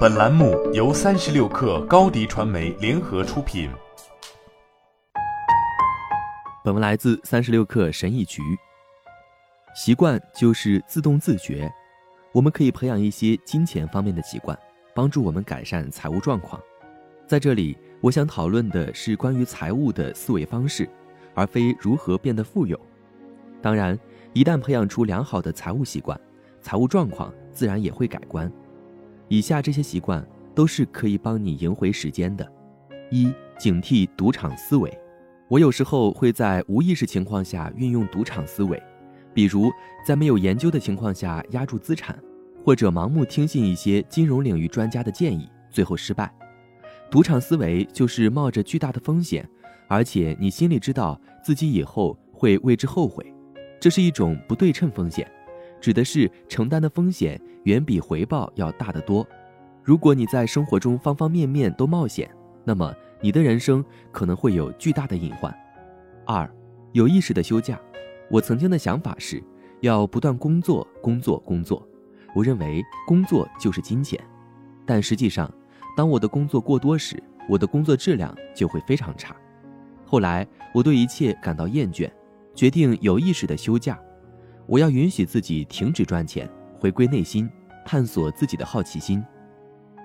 本栏目由三十六氪高低传媒联合出品。本文来自三十六氪神译局。习惯就是自动自觉，我们可以培养一些金钱方面的习惯，帮助我们改善财务状况。在这里，我想讨论的是关于财务的思维方式，而非如何变得富有。当然，一旦培养出良好的财务习惯，财务状况自然也会改观。以下这些习惯都是可以帮你赢回时间的：一、警惕赌场思维。我有时候会在无意识情况下运用赌场思维，比如在没有研究的情况下压住资产，或者盲目听信一些金融领域专家的建议，最后失败。赌场思维就是冒着巨大的风险，而且你心里知道自己以后会为之后悔。这是一种不对称风险。指的是承担的风险远比回报要大得多。如果你在生活中方方面面都冒险，那么你的人生可能会有巨大的隐患。二，有意识的休假。我曾经的想法是，要不断工作，工作，工作。我认为工作就是金钱，但实际上，当我的工作过多时，我的工作质量就会非常差。后来，我对一切感到厌倦，决定有意识的休假。我要允许自己停止赚钱，回归内心，探索自己的好奇心。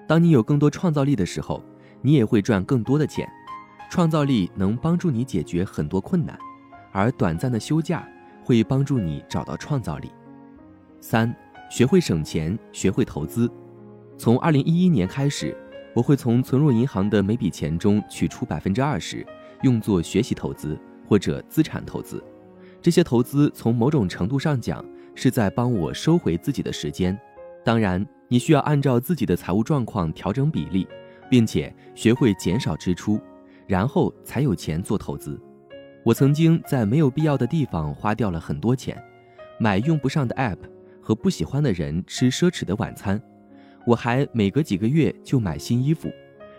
当你有更多创造力的时候，你也会赚更多的钱。创造力能帮助你解决很多困难，而短暂的休假会帮助你找到创造力。三，学会省钱，学会投资。从二零一一年开始，我会从存入银行的每笔钱中取出百分之二十，用作学习投资或者资产投资。这些投资从某种程度上讲是在帮我收回自己的时间。当然，你需要按照自己的财务状况调整比例，并且学会减少支出，然后才有钱做投资。我曾经在没有必要的地方花掉了很多钱，买用不上的 App 和不喜欢的人吃奢侈的晚餐。我还每隔几个月就买新衣服，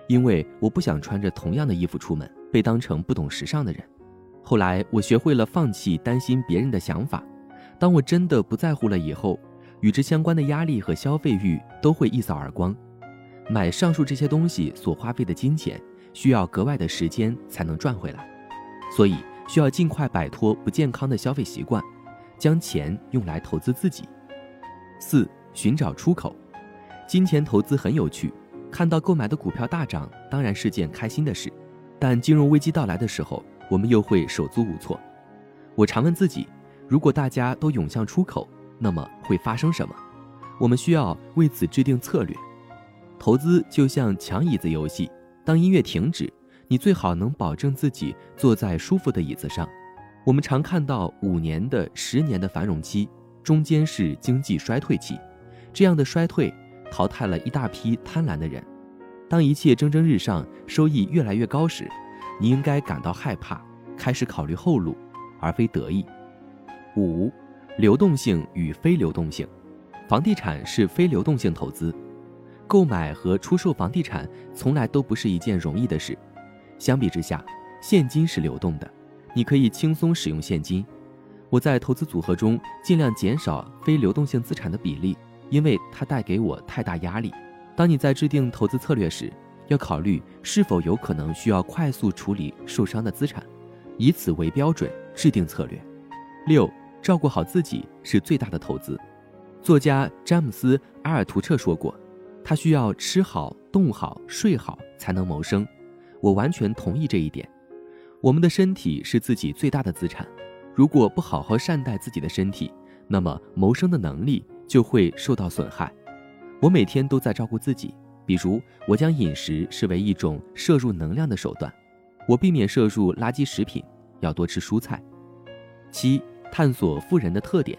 因为我不想穿着同样的衣服出门，被当成不懂时尚的人。后来，我学会了放弃担心别人的想法。当我真的不在乎了以后，与之相关的压力和消费欲都会一扫而光。买上述这些东西所花费的金钱，需要格外的时间才能赚回来，所以需要尽快摆脱不健康的消费习惯，将钱用来投资自己。四、寻找出口。金钱投资很有趣，看到购买的股票大涨，当然是件开心的事，但金融危机到来的时候。我们又会手足无措。我常问自己：如果大家都涌向出口，那么会发生什么？我们需要为此制定策略。投资就像抢椅子游戏，当音乐停止，你最好能保证自己坐在舒服的椅子上。我们常看到五年的、十年的繁荣期，中间是经济衰退期。这样的衰退淘汰了一大批贪婪的人。当一切蒸蒸日上，收益越来越高时。你应该感到害怕，开始考虑后路，而非得意。五，流动性与非流动性，房地产是非流动性投资，购买和出售房地产从来都不是一件容易的事。相比之下，现金是流动的，你可以轻松使用现金。我在投资组合中尽量减少非流动性资产的比例，因为它带给我太大压力。当你在制定投资策略时，要考虑是否有可能需要快速处理受伤的资产，以此为标准制定策略。六，照顾好自己是最大的投资。作家詹姆斯·阿尔图彻说过：“他需要吃好、动好、睡好才能谋生。”我完全同意这一点。我们的身体是自己最大的资产，如果不好好善待自己的身体，那么谋生的能力就会受到损害。我每天都在照顾自己。比如，我将饮食视为一种摄入能量的手段，我避免摄入垃圾食品，要多吃蔬菜。七、探索富人的特点。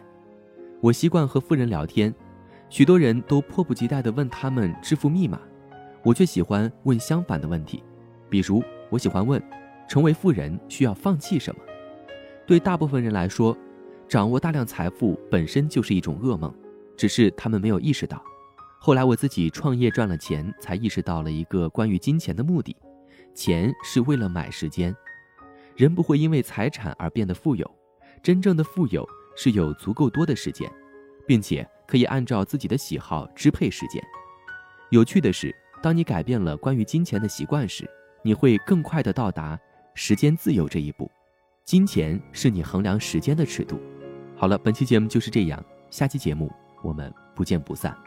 我习惯和富人聊天，许多人都迫不及待地问他们致富密码，我却喜欢问相反的问题。比如，我喜欢问：成为富人需要放弃什么？对大部分人来说，掌握大量财富本身就是一种噩梦，只是他们没有意识到。后来我自己创业赚了钱，才意识到了一个关于金钱的目的：钱是为了买时间。人不会因为财产而变得富有，真正的富有是有足够多的时间，并且可以按照自己的喜好支配时间。有趣的是，当你改变了关于金钱的习惯时，你会更快的到达时间自由这一步。金钱是你衡量时间的尺度。好了，本期节目就是这样，下期节目我们不见不散。